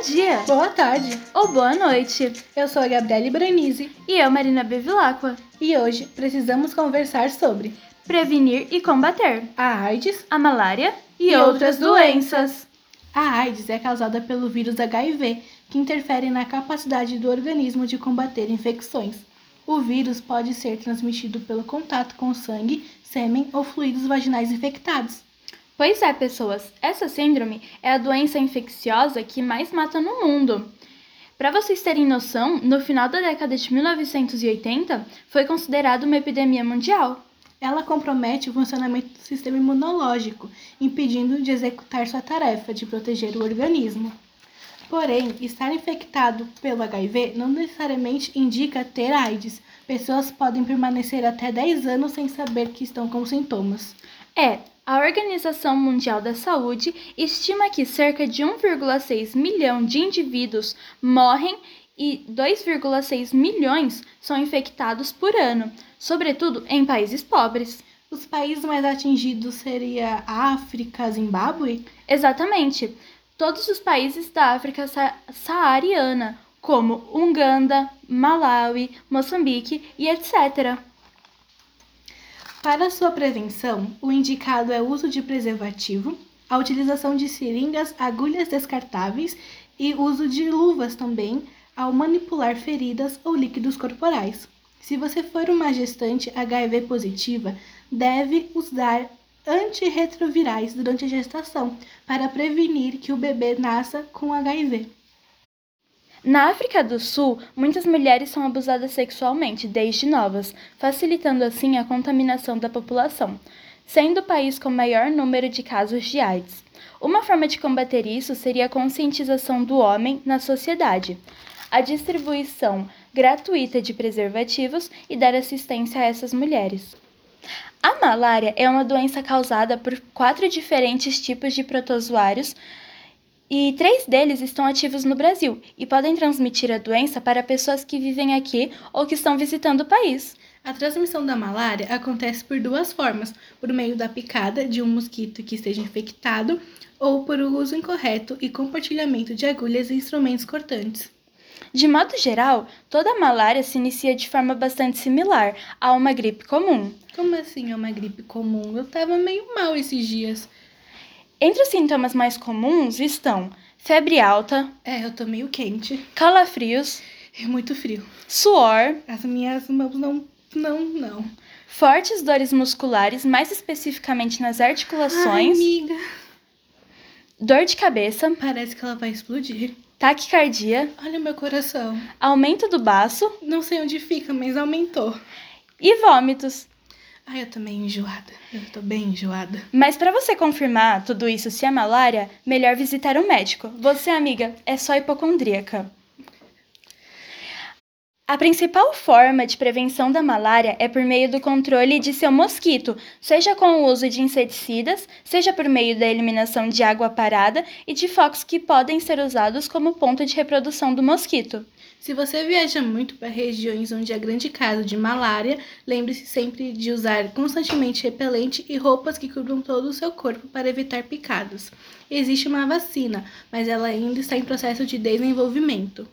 Bom dia, Boa tarde, ou boa noite. eu sou a Gabriele Branise E eu, Marina Bevilacqua. e hoje precisamos conversar sobre Prevenir e combater a AIDS. a malária e, E outras outras doenças. A AIDS é causada pelo vírus HIV, que interfere na capacidade do organismo de combater infecções. O vírus pode ser transmitido pelo contato com sangue, sêmen ou fluidos vaginais infectados. Pois é, pessoas, essa síndrome é a doença infecciosa que mais mata no mundo. Para vocês terem noção, no final da década de 1980 foi considerada uma epidemia mundial. Ela compromete o funcionamento do sistema imunológico, impedindo de executar sua tarefa de proteger o organismo. Porém, estar infectado pelo HIV não necessariamente indica ter AIDS. Pessoas podem permanecer até 10 anos sem saber que estão com sintomas. É, a Organização Mundial da Saúde estima que cerca de 1,6 milhão de indivíduos morrem e 2,6 milhões são infectados por ano, sobretudo em países pobres. Os países mais atingidos seria África, Zimbábue? Exatamente. Todos os países da África sa saariana, como Uganda, Malawi, Moçambique e etc. Para sua prevenção, o indicado é o uso de preservativo, a utilização de seringas, agulhas descartáveis e uso de luvas também ao manipular feridas ou líquidos corporais. Se você for uma gestante HIV positiva, deve usar antirretrovirais durante a gestação para prevenir que o bebê nasça com HIV. Na África do Sul, muitas mulheres são abusadas sexualmente desde novas, facilitando assim a contaminação da população, sendo o país com maior número de casos de AIDS. Uma forma de combater isso seria a conscientização do homem na sociedade, a distribuição gratuita de preservativos e dar assistência a essas mulheres. A malária é uma doença causada por quatro diferentes tipos de protozoários e três deles estão ativos no Brasil e podem transmitir a doença para pessoas que vivem aqui ou que estão visitando o país. A transmissão da malária acontece por duas formas: por meio da picada de um mosquito que esteja infectado ou por uso incorreto e compartilhamento de agulhas e instrumentos cortantes. De modo geral, toda a malária se inicia de forma bastante similar a uma gripe comum. Como assim é uma gripe comum? Eu tava meio mal esses dias. Entre os sintomas mais comuns estão febre alta, É, eu tô meio quente. calafrios, É muito frio. suor, As minhas mãos não. Não, não. fortes dores musculares, mais especificamente nas Ai, articulações, amiga. dor de cabeça, Parece que ela vai explodir. taquicardia, Olha meu coração. aumento do baço Não sei onde fica, mas aumentou. e vômitos. Ai, eu tô meio enjoada. Eu tô bem enjoada. Mas para você confirmar tudo isso se é malária, melhor visitar um médico. Você, amiga, é só hipocondríaca. A principal forma de prevenção da malária é por meio do controle de seu mosquito, seja com o uso de inseticidas, seja por meio da eliminação de água parada e de focos que podem ser usados como ponto de reprodução do mosquito. Se você viaja muito para regiões onde há grande caso de malária, lembre-se sempre de usar constantemente repelente e roupas que cubram todo o seu corpo para evitar picados. Existe uma vacina, mas ela ainda está em processo de desenvolvimento.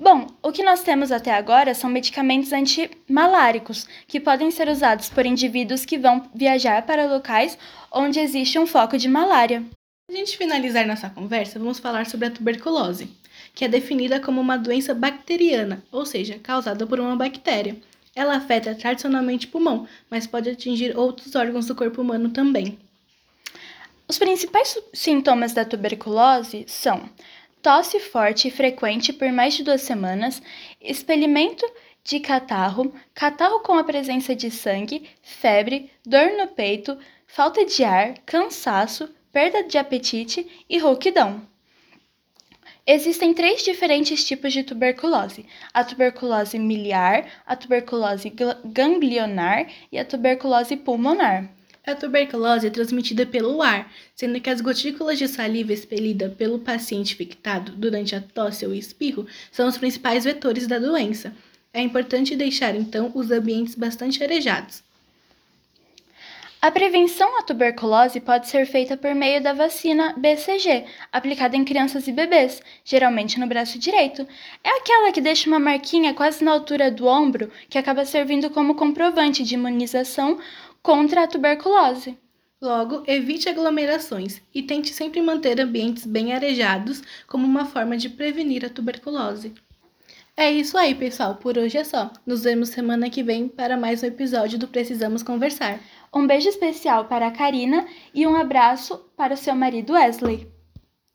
Bom, o que nós temos até agora são medicamentos antimaláricos, que podem ser usados por indivíduos que vão viajar para locais onde existe um foco de malária. Para a gente finalizar nossa conversa, vamos falar sobre a tuberculose, que é definida como uma doença bacteriana, ou seja, causada por uma bactéria. Ela afeta tradicionalmente o pulmão, mas pode atingir outros órgãos do corpo humano também. Os principais sintomas da tuberculose são tosse forte e frequente por mais de duas semanas, expelimento de catarro, catarro com a presença de sangue, febre, dor no peito, falta de ar, cansaço, perda de apetite e rouquidão. Existem três diferentes tipos de tuberculose: a tuberculose miliar, a tuberculose gl- ganglionar e a tuberculose pulmonar. A tuberculose é transmitida pelo ar, sendo que as gotículas de saliva expelida pelo paciente infectado durante a tosse ou espirro são os principais vetores da doença. É importante deixar então os ambientes bastante arejados. A prevenção à tuberculose pode ser feita por meio da vacina BCG, aplicada em crianças e bebês, geralmente no braço direito. É aquela que deixa uma marquinha quase na altura do ombro, que acaba servindo como comprovante de imunização contra a tuberculose. Logo, evite aglomerações e tente sempre manter ambientes bem arejados como uma forma de prevenir a tuberculose. É isso aí, pessoal. Por hoje é só. Nos vemos semana que vem para mais um episódio do Precisamos Conversar. Um beijo especial para a Karina e um abraço para o seu marido Wesley.